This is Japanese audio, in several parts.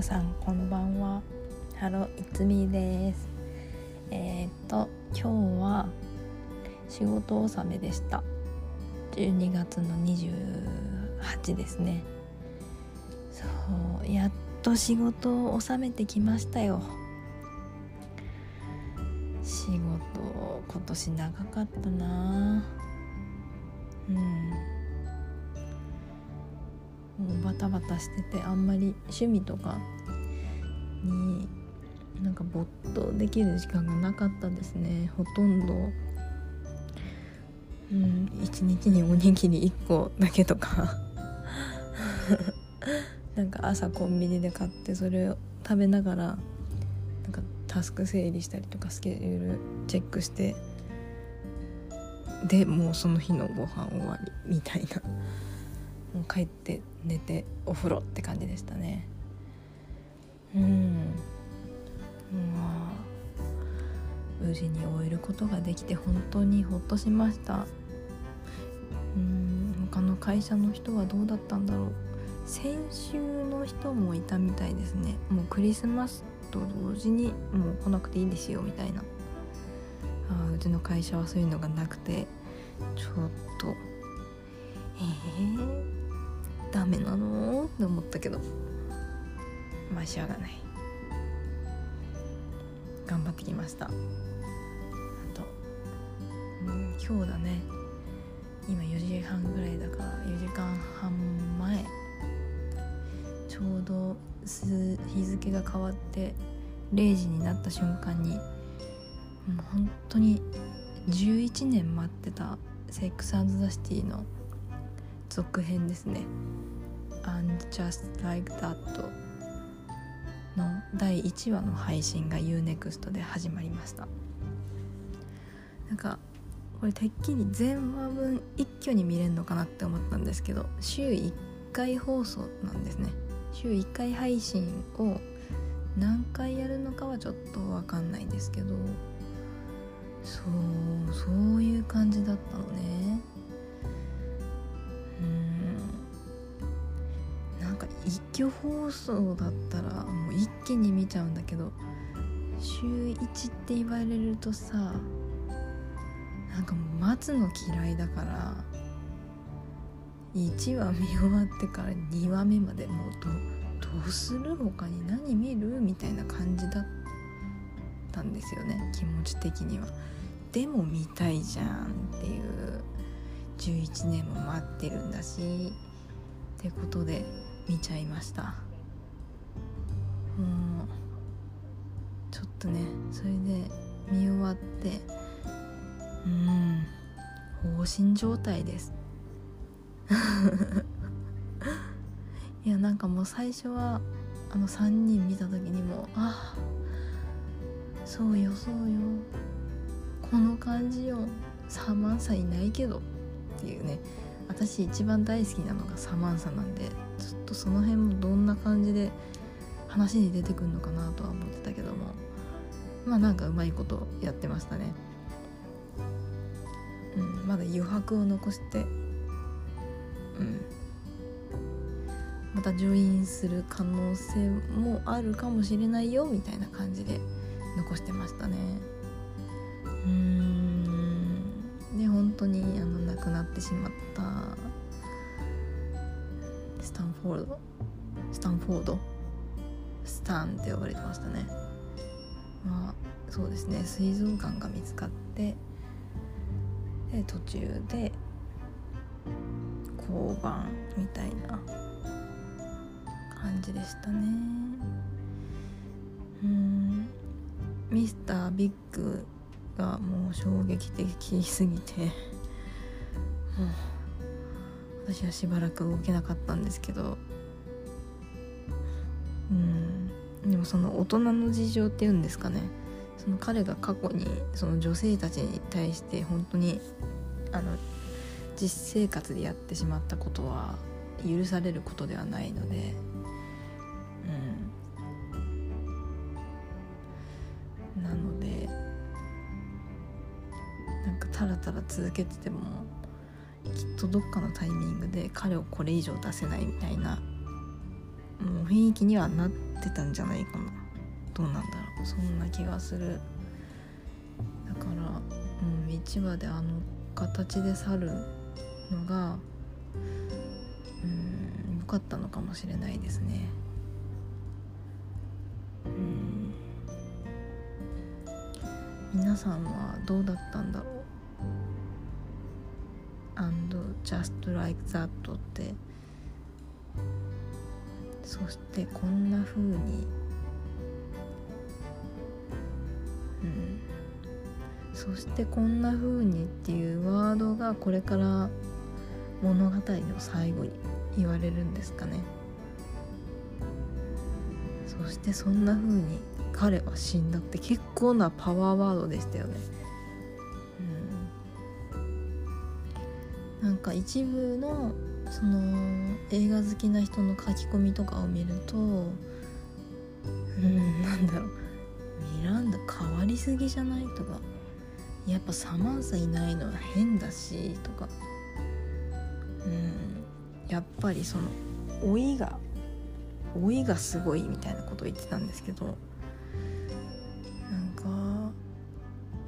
皆さんこんばんは。ハローいつみです。えー、っと今日は仕事納めでした。12月の28ですね。そうやっと仕事を納めてきましたよ。仕事今年長かったな。うん。もうバタバタしててあんまり趣味とかになんか没頭できる時間がなかったですね。ほとんどうん一日におにぎり1個だけとか。なんか朝コンビニで買ってそれを食べながらなんかタスク整理したりとかスケジュールチェックしてでもうその日のご飯終わりみたいな。もう帰って寝てお風呂って感じでしたね。うん。まあ無事に終えることができて本当にほっとしました。うん他の会社の人はどうだったんだろう。先週の人もいたみたいですね。もうクリスマスと同時にもう来なくていいですよみたいな。あうちの会社はそういうのがなくて。ちょっと。えー、ダメなの？って思ったけど。まあしょうがない。頑張ってきました。あと。うん今日だね。今4時半ぐらいだから4時間半前。ちょうど日付が変わって0時になった瞬間にもう本当に11年待ってた「セックスザ・シティ」の続編ですね「And Just Like That」の第1話の配信が UNEXT で始まりました。なんかこれてっきり全話分一挙に見れるのかなって思ったんですけど週1回放送なんですね。週1回配信を何回やるのかはちょっと分かんないんですけどそうそういう感じだったのね。一挙放送だったらもう一気に見ちゃうんだけど週1って言われるとさなんかもう待つの嫌いだから1話見終わってから2話目までもうどどうする他に何見るみたいな感じだったんですよね気持ち的には。でも見たいじゃんっていう11年も待ってるんだしってことで見ちゃいました。もうちょっとねそれで見終わってうん放心状態です。いやなんかもう最初はあの3人見た時にもあそうよそうよ。この感じよ。サマンサいないけど。っていうね。私一番大好きなのがサマンサなんで。ちょっとその辺もどんな感じで話に出てくるのかなとは思ってたけども。まあなんかうまいことやってましたね。うんまだ余白を残して。うん。またジョインする可能性もあるかもしれないよみたいな感じで残してましたね。うん。で本当にあの亡くなってしまったスタンフォードスタンフォードスタンって呼ばれてましたね。まあそうですね。膵臓がんが見つかってで途中で交番みたいな感じでしたね。うん。ミスタービッグがもう衝撃的すぎてもう私はしばらく動けなかったんですけど。うん。でもその大人の事情っていうんですかね。その彼が過去にその女性たちに対して本当にあの実生活でやってしまったことは許されることではないので。うん。なのでなんかたらたら続けててもとどっかのタイミングで彼をこれ以上出せないみたいなもう雰囲気にはなってたんじゃないかな。どうなんだろう。そんな気がする。だからうん1話であの形で去るのがうん良かったのかもしれないですね。うん。皆さんはどうだったんだろう。Just like that って。そしてこんな風に。うん。そしてこんな風にっていうワードがこれから物語の最後に言われるんですかね。そしてそんな風に彼は死んだって結構なパワーワードでしたよね。か一部のその映画好きな人の書き込みとかを見るとうんなんだろう。ミランダ変わりすぎじゃないとか。やっぱサマンサいないのは変だしとか。うん。やっぱりその老いが老いがすごいみたいなことを言ってたんですけどなんか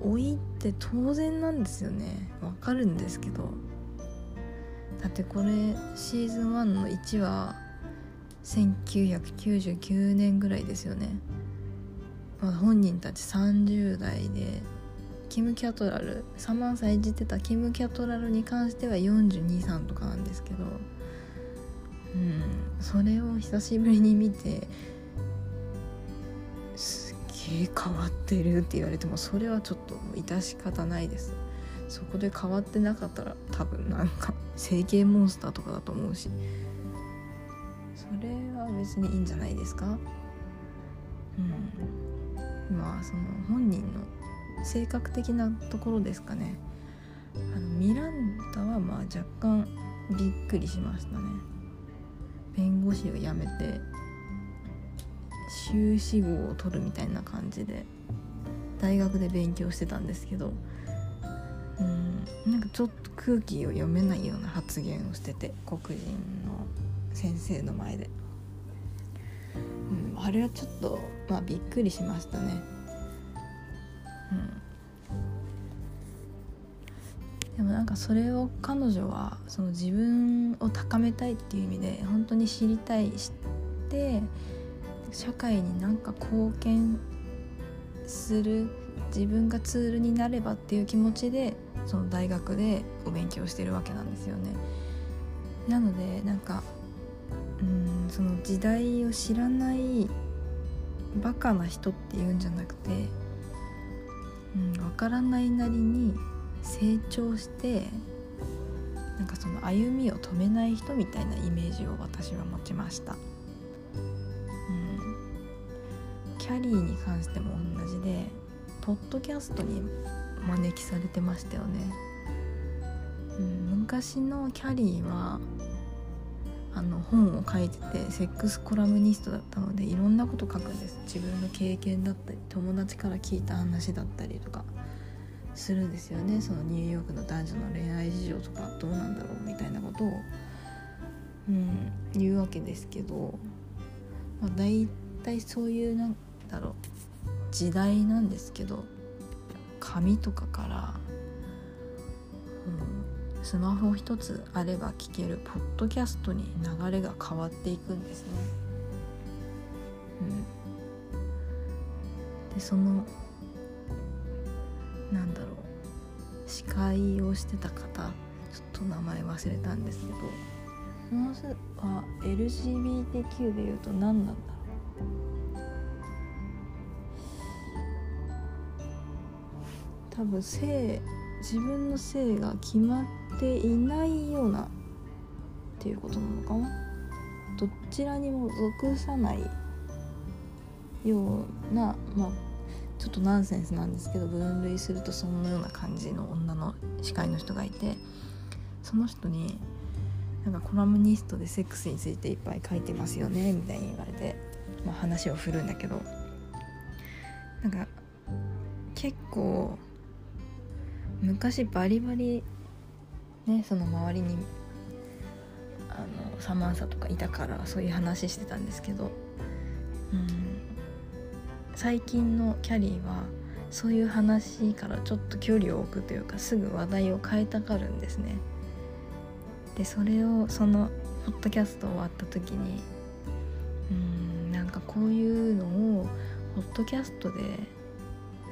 老いって当然なんですよね。わかるんですけど。だってこれシーズン1の1は1999年ぐらいですよね、まあ、本人たち30代でキム・キャトラルサマンサ演じてたキム・キャトラルに関しては423とかなんですけどうんそれを久しぶりに見てすっげえ変わってるって言われてもそれはちょっと致し方ないです。そこで変わってなかったら多分なんか整形モンスターとかだと思うし。それは別にいいんじゃないですか？うん。まあその本人の性格的なところですかね。あのミランダはまあ若干びっくりしましたね。弁護士を辞めて修士号を取るみたいな感じで大学で勉強してたんですけどなんかちょっと空気を読めないような発言をしてて黒人の先生の前で、うん、あれはちょっとまあびっくりしましたね。うん。でもなんかそれを彼女はその自分を高めたいっていう意味で本当に知りたい知って社会になんか貢献する自分がツールになればっていう気持ちでその大学でお勉強してるわけなんですよね。なのでなんかうんその時代を知らないバカな人っていうんじゃなくて、うん、分からないなりに成長してなんかその歩みを止めない人みたいなイメージを私は持ちました。うん、キャリーに関しても同じでポッドキャストに招きされてましたよね、うん、昔のキャリーはあの本を書いててセックスコラムニストだったのでいろんなこと書くんです。自分の経験だったり友達から聞いた話だったりとかするんですよね。そのニューヨークの男女の恋愛事情とかどうなんだろうみたいなことを、うん、言うわけですけど、まあ、大体そういうなんだろう。時代なんですけど紙とかから、うん、スマホ一つあれば聞けるポッドキャストに流れが変わっていくんですね。うん、でそのなんだろう司会をしてた方ちょっと名前忘れたんですけどその人は LGBTQ でいうと何なんだ？多分性自分の性が決まっていないようなっていうことなのかな？どちらにも属さないようなまあちょっとナンセンスなんですけど分類するとそんなような感じの女の司会の人がいてその人になんかコラムニストでセックスについていっぱい書いてますよねみたいに言われて、まあ、話を振るんだけどなんか結構昔バリバリねその周りにあのサマンサとかいたからそういう話してたんですけど、うん、最近のキャリーはそういう話からちょっと距離を置くというかすぐ話題を変えたがるんですね。でそれをそのポッドキャスト終わった時にうんなんかこういうのをポッドキャストで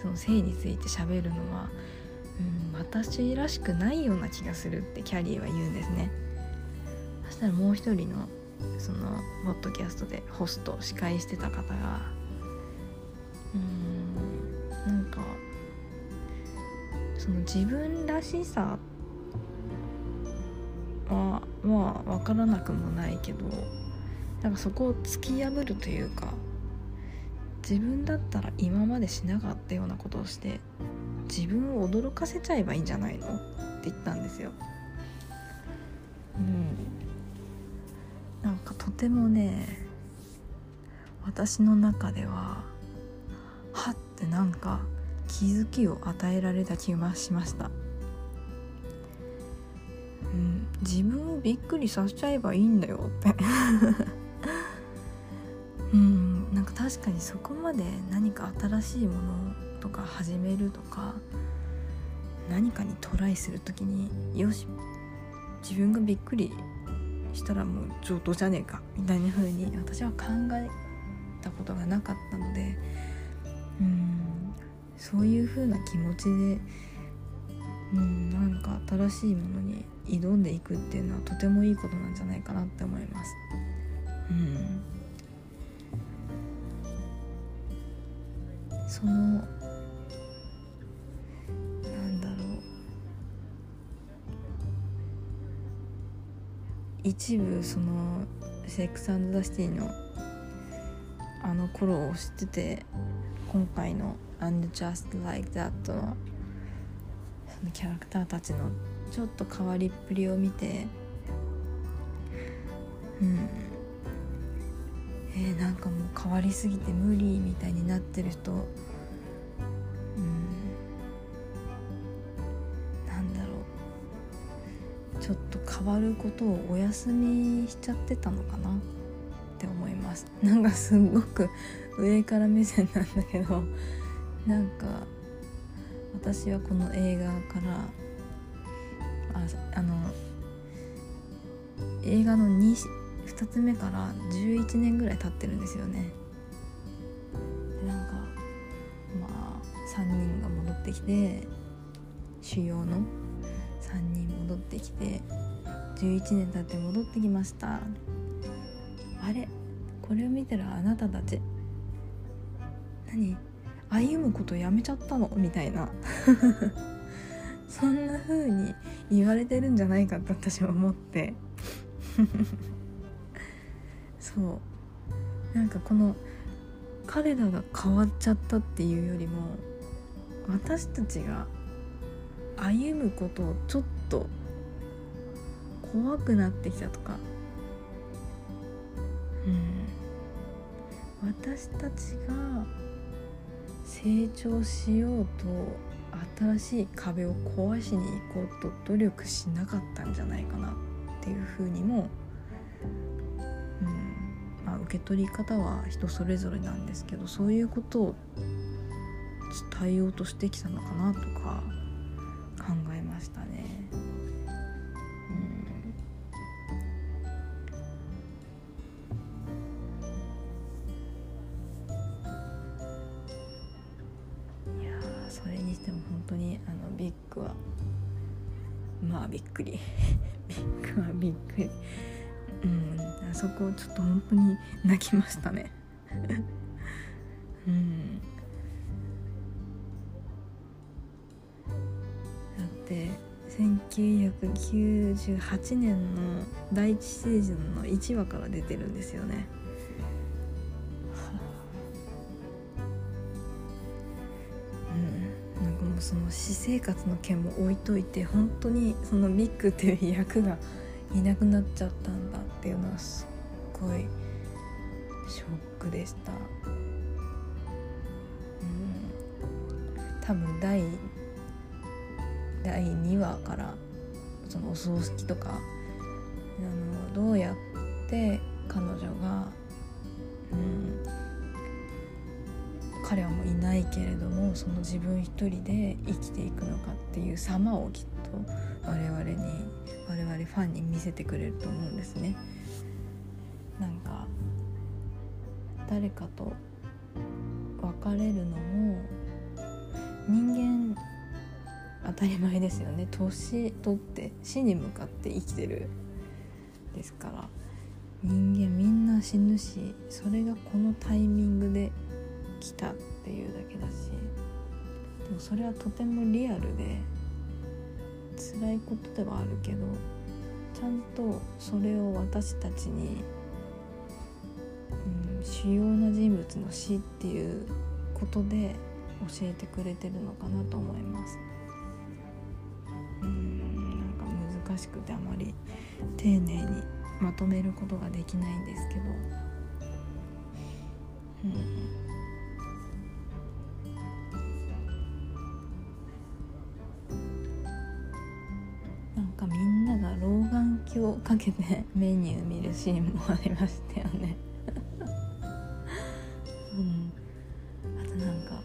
その性について喋るのは、うん、私らしくないような気がするってキャリーは言うんですね。そしたらもう一人のそのポッドキャストでホスト司会してた方がうんなんかその自分らしさはまあ分からなくもないけどなんかそこを突き破るというか自分だったら今までしなかったようなことをして自分を驚かせちゃえばいいんじゃないの？って言ったんですよ。うん。なんかとてもね私の中でははってなんか気づきを与えられた気がしました、うん、自分をびっくりさせちゃえばいいんだよって。確かにそこまで何か新しいものとか始めるとか何かにトライする時によし自分がびっくりしたらもう上等じゃねえかみたいな風に私は考えたことがなかったのでうんそういう風な気持ちでうんなんか新しいものに挑んでいくっていうのはとてもいいことなんじゃないかなって思います。うんそのなんだろう。一部そのセックスザ・シティのあの頃を知ってて今回の「And Just Like That の」のそのキャラクターたちのちょっと変わりっぷりを見てうん。えー、なんかもう変わりすぎて無理みたいになってる人わることをお休みしちゃってたのかな？って思います。なんかすごく上から目線なんだけど なんか私はこの映画からああの映画の 2, 2つ目から11年ぐらい経ってるんですよね。なんかまあ3人が戻ってきて主要の3人戻ってきて11年経って戻ってきました。あれ？これを見てるあなたたち。何？歩むことやめちゃったの？みたいな。そんな風に言われてるんじゃないかって私は思って。そう。なんかこの彼らが変わっちゃったっていうよりも私たちが歩むことをちょっと怖くなってきたとか。うん。私たちが成長しようと新しい壁を壊しに行こうと努力しなかったんじゃないかなっていうふうにも、うん。まあ、受け取り方は人それぞれなんですけどそういうことを伝えようとしてきたのかなとか考えましたね。くり。ビッグはびっくり。うん。あそこちょっと本当に泣きましたね。うん。だって1998年の第1シーズンの1話から出てるんですよねその私生活の件も置いといて本当にそのビッグっていう役がいなくなっちゃったんだっていうのはすっごいショックでした。うん、多分第第2話からそのお葬式とかあのどうやって彼女が、うん、彼はもういないけれどもその自分一人で生きていくのかっていう様をきっと我々に我々ファンに見せてくれると思うんですね。なんか誰かと別れるのも人間当たり前ですよね年取って死に向かって生きてるですから人間みんな死ぬしそれがこのタイミングで来たっていうだけだしでもそれはとてもリアルで辛いことではあるけどちゃんとそれを私たちに、うん、主要な人物の死っていうことで教えてくれてるのかなと思います。うんなんか難しくてあまり丁寧にまとめることができないんですけど、うん、かけてメニュー見るシーンもありましたよね。うん。あとなんか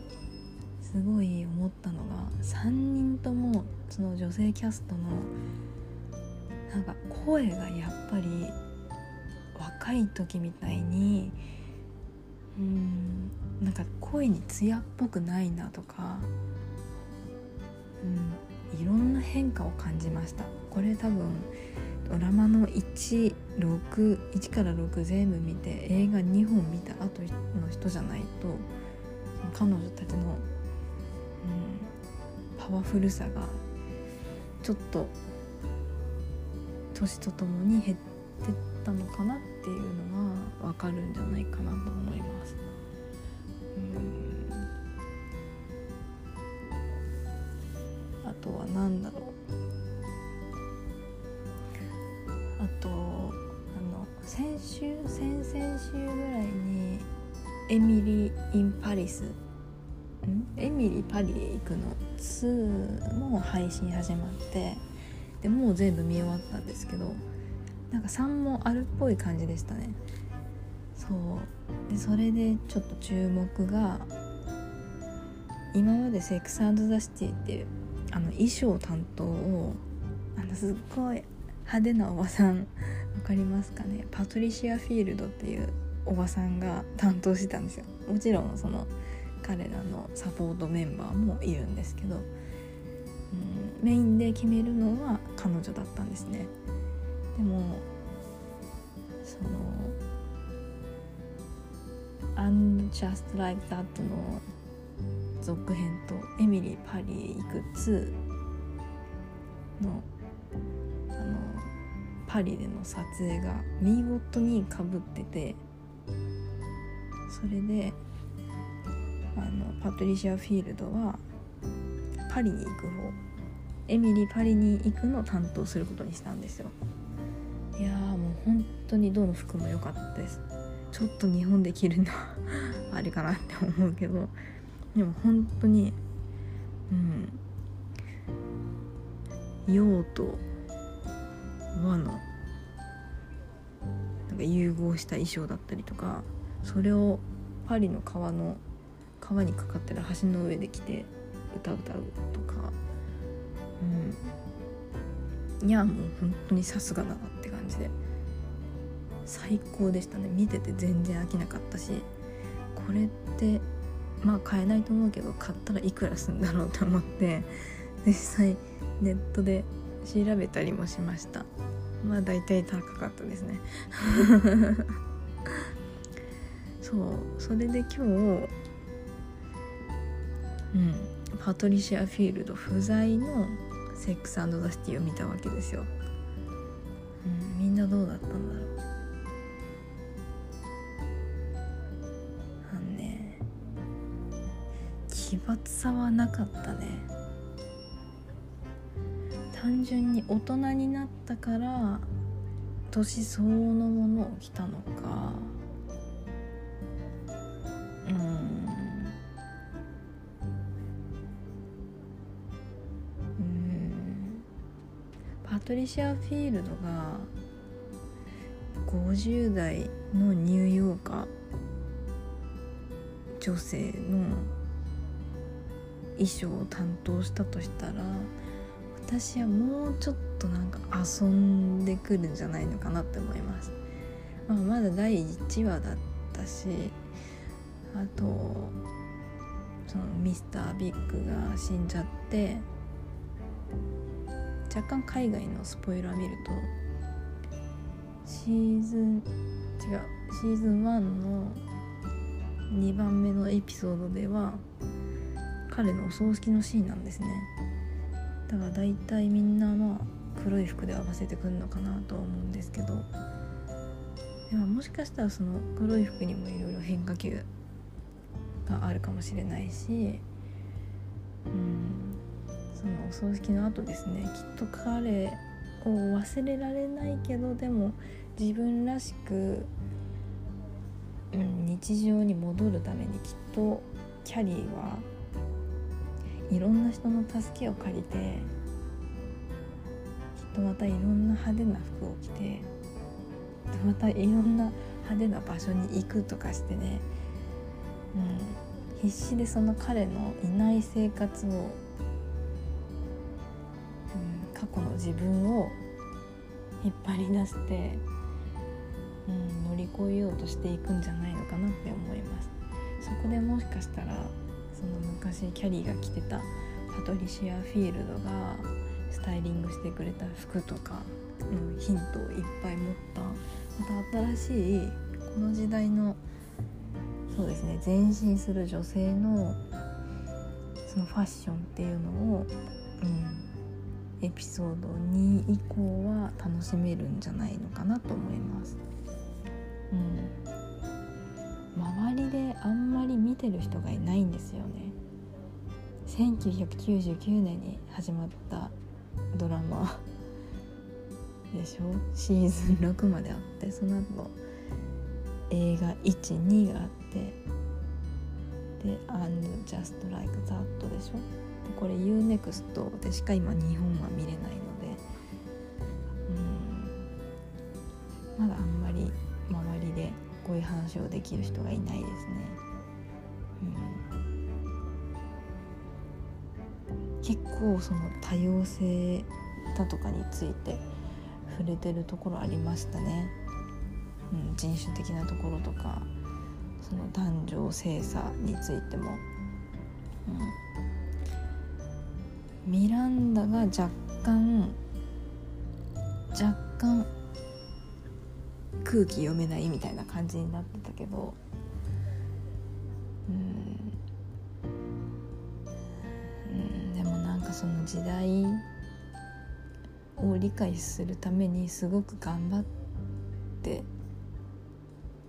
すごい思ったのが3人ともその女性キャストのなんか声がやっぱり若い時みたいにうんなんか声に艶っぽくないなとか、うん、いろんな変化を感じました。これ多分ドラマの161から6全部見て映画2本見た後の人じゃないと彼女たちのうんパワフルさがちょっと年とともに減ってったのかなっていうのが分かるんじゃないかなと思います。うんあとは何だろう先週先々週ぐらいに「エミリー・イン・パリス」エミリーパリへ行くの2も配信始まってでもう全部見終わったんですけどなんか3もあるっぽい感じでしたね。そう。でそれでちょっと注目が今まで「セックスザ・シティ」っていうあの衣装担当をあのすっごい派手なおばさん分かりますかね？パトリシア・フィールドっていうおばさんが担当してたんですよ。もちろんその彼らのサポートメンバーもいるんですけど、うん、メインで決めるのは彼女だったんですね。でもその「Unjust Like That」の続編と「エミリー・パリへ行く2」のあのパリでの撮影が見事にかぶっててそれであのパトリシア・フィールドはパリに行く方エミリーパリに行くのを担当することにしたんですよ。いやもう本当にどの服も良かったです。ちょっと日本で着るのは あれかなって思うけどでも本当にうん洋と和のなんか融合した衣装だったりとかそれをパリの川の川にかかってる橋の上で来て歌歌うとかうん。いやもう本当にさすがだなって感じで。最高でしたね。見てて全然飽きなかったしこれってまあ買えないと思うけど買ったらいくらすんだろうと思って実際ネットで調べたりもしました。まあ大体高かったですね。そうそれで今日うん、パトリシア・フィールド不在の「セックスザ・シティ」を見たわけですよ、うん、みんなどうだったんだろう。あのね奇抜さはなかったね。単純に大人になったから年相応のものを着たのか。うん。うん。パトリシア・フィールドが50代のニューヨーカー女性の衣装を担当したとしたら私はもうちょっとなんか遊んでくるんじゃないのかなって思います、まあ、まだ第1話だったしあとそのミスタービッグが死んじゃって若干海外のスポイラー見るとシーズン違うシーズン1の2番目のエピソードでは彼のお葬式のシーンなんですね。だから大体みんなまあ黒い服で合わせてくるのかなとは思うんですけどでももしかしたらその黒い服にもいろいろ変化球があるかもしれないしうんそのお葬式の後ですねきっと彼を忘れられないけどでも自分らしく、うん、日常に戻るためにきっとキャリーはいろんな人の助けを借りてきっとまたいろんな派手な服を着てまたいろんな派手な場所に行くとかしてね、うん、必死でその彼のいない生活を、うん、過去の自分を引っ張り出して、うん、乗り越えようとしていくんじゃないのかなって思います。そこでもしかしたらその昔キャリーが着てたパトリシア・フィールドがスタイリングしてくれた服とかのヒントをいっぱい持ったまた新しいこの時代のそうですね前進する女性のそのファッションっていうのを、うん、エピソード2以降は楽しめるんじゃないのかなと思います。うん周りであんまり見てる人がいないんですよね。1999年に始まったドラマ でしょ？シーズン6まであってその後映画12があってで「And Just Like That」でしょ？これ UNEXT でしか今日本は見れない。話をできる人がいないですね。うん、結構その多様性だとかについて触れてるところありましたね。うん、人種的なところとかその男女性差についても、うん、ミランダが若干若干空気読めないみたいな感じになってたけどうん。うんでもなんかその時代を理解するためにすごく頑張って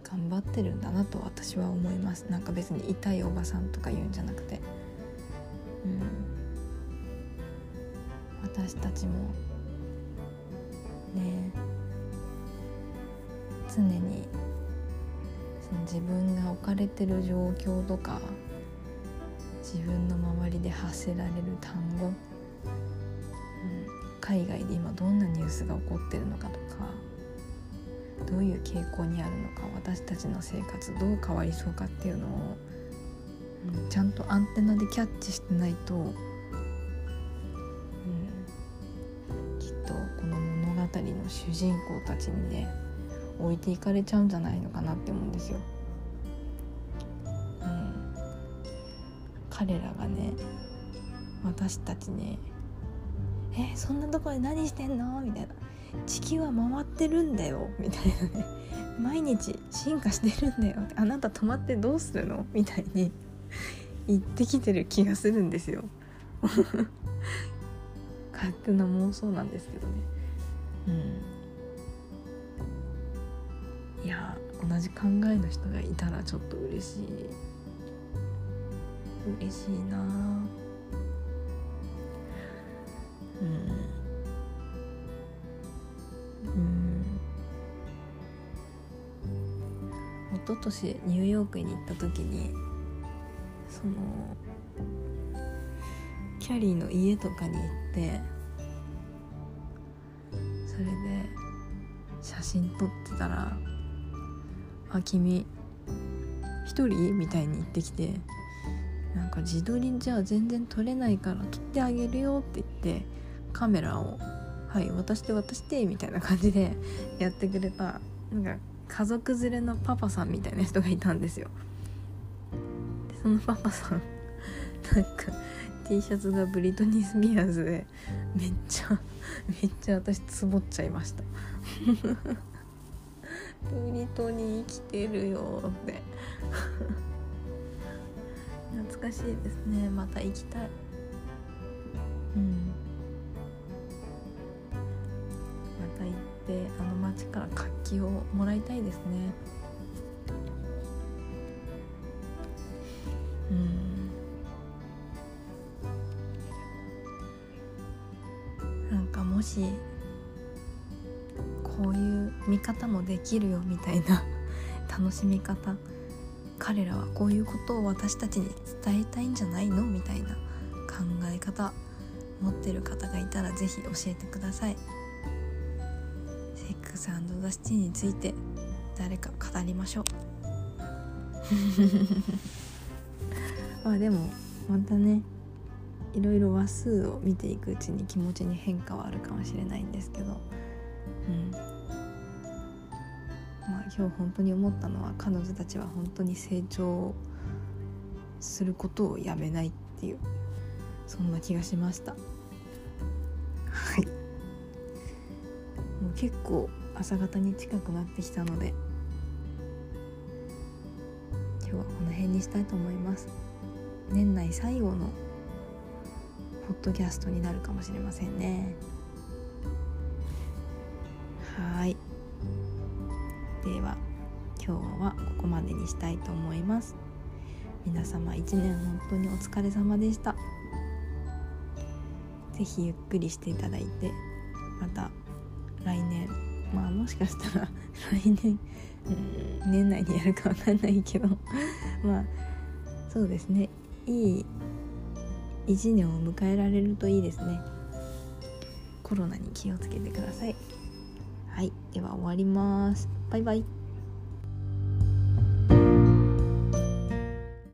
頑張ってるんだなと私は思います。なんか別に痛いおばさんとか言うんじゃなくて。うん。私たちもね。え常にその自分が置かれてる状況とか自分の周りで発せられる単語、うん、海外で今どんなニュースが起こってるのかとかどういう傾向にあるのか私たちの生活どう変わりそうかっていうのを、うん、ちゃんとアンテナでキャッチしてないと、うん、きっとこの物語の主人公たちにね置いていかれちゃうんじゃないのかなって思うんですよ。うん、彼らがね私たちね「えそんなとこで何してんの?」みたいな「地球は回ってるんだよ」みたいなね「毎日進化してるんだよ」あなた止まってどうするの?」みたいに 言ってきてる気がするんですよ。勝手な妄想なんですけどね。うんいや同じ考えの人がいたらちょっと嬉しい。嬉しいな。うん。うん。一昨年ニューヨークに行った時にそのキャリーの家とかに行ってそれで写真撮ってたら「あ君一人?」みたいに言ってきてなんか自撮りじゃ全然撮れないから撮ってあげるよって言ってカメラを「はい渡して渡して」みたいな感じで やってくれたなんか家族連れのパパさんみたいな人がいたんですよ。でそのパパさんなんか T シャツがブリトニー・スピアーズでめっちゃめっちゃ私つぼっちゃいました。ブリトニー生きてるよって。懐かしいですね。また行きたい。うん。また行ってあの街から活気をもらいたいですね。うん。なんかもしこういう見方もできるよみたいな 楽しみ方。彼らはこういうことを私たちに伝えたいんじゃないのみたいな考え方持ってる方がいたら是非教えてください。セックスザ・シティについて誰か語りましょう。ま あでもまたねいろいろ話数を見ていくうちに気持ちに変化はあるかもしれないんですけど。うん。今日本当に思ったのは彼女たちは本当に成長することをやめないっていうそんな気がしました。はい。もう結構朝方に近くなってきたので今日はこの辺にしたいと思います。年内最後のポッドキャストになるかもしれませんね。はいはここまでにしたいと思います。皆様一年本当にお疲れ様でした。是非ゆっくりしていただいてまた来年まあもしかしたら 来年、年内にやるか分かんないけど まあそうですね。いい1年を迎えられるといいですね。コロナに気をつけてください。はい。では終わります。バイバイ。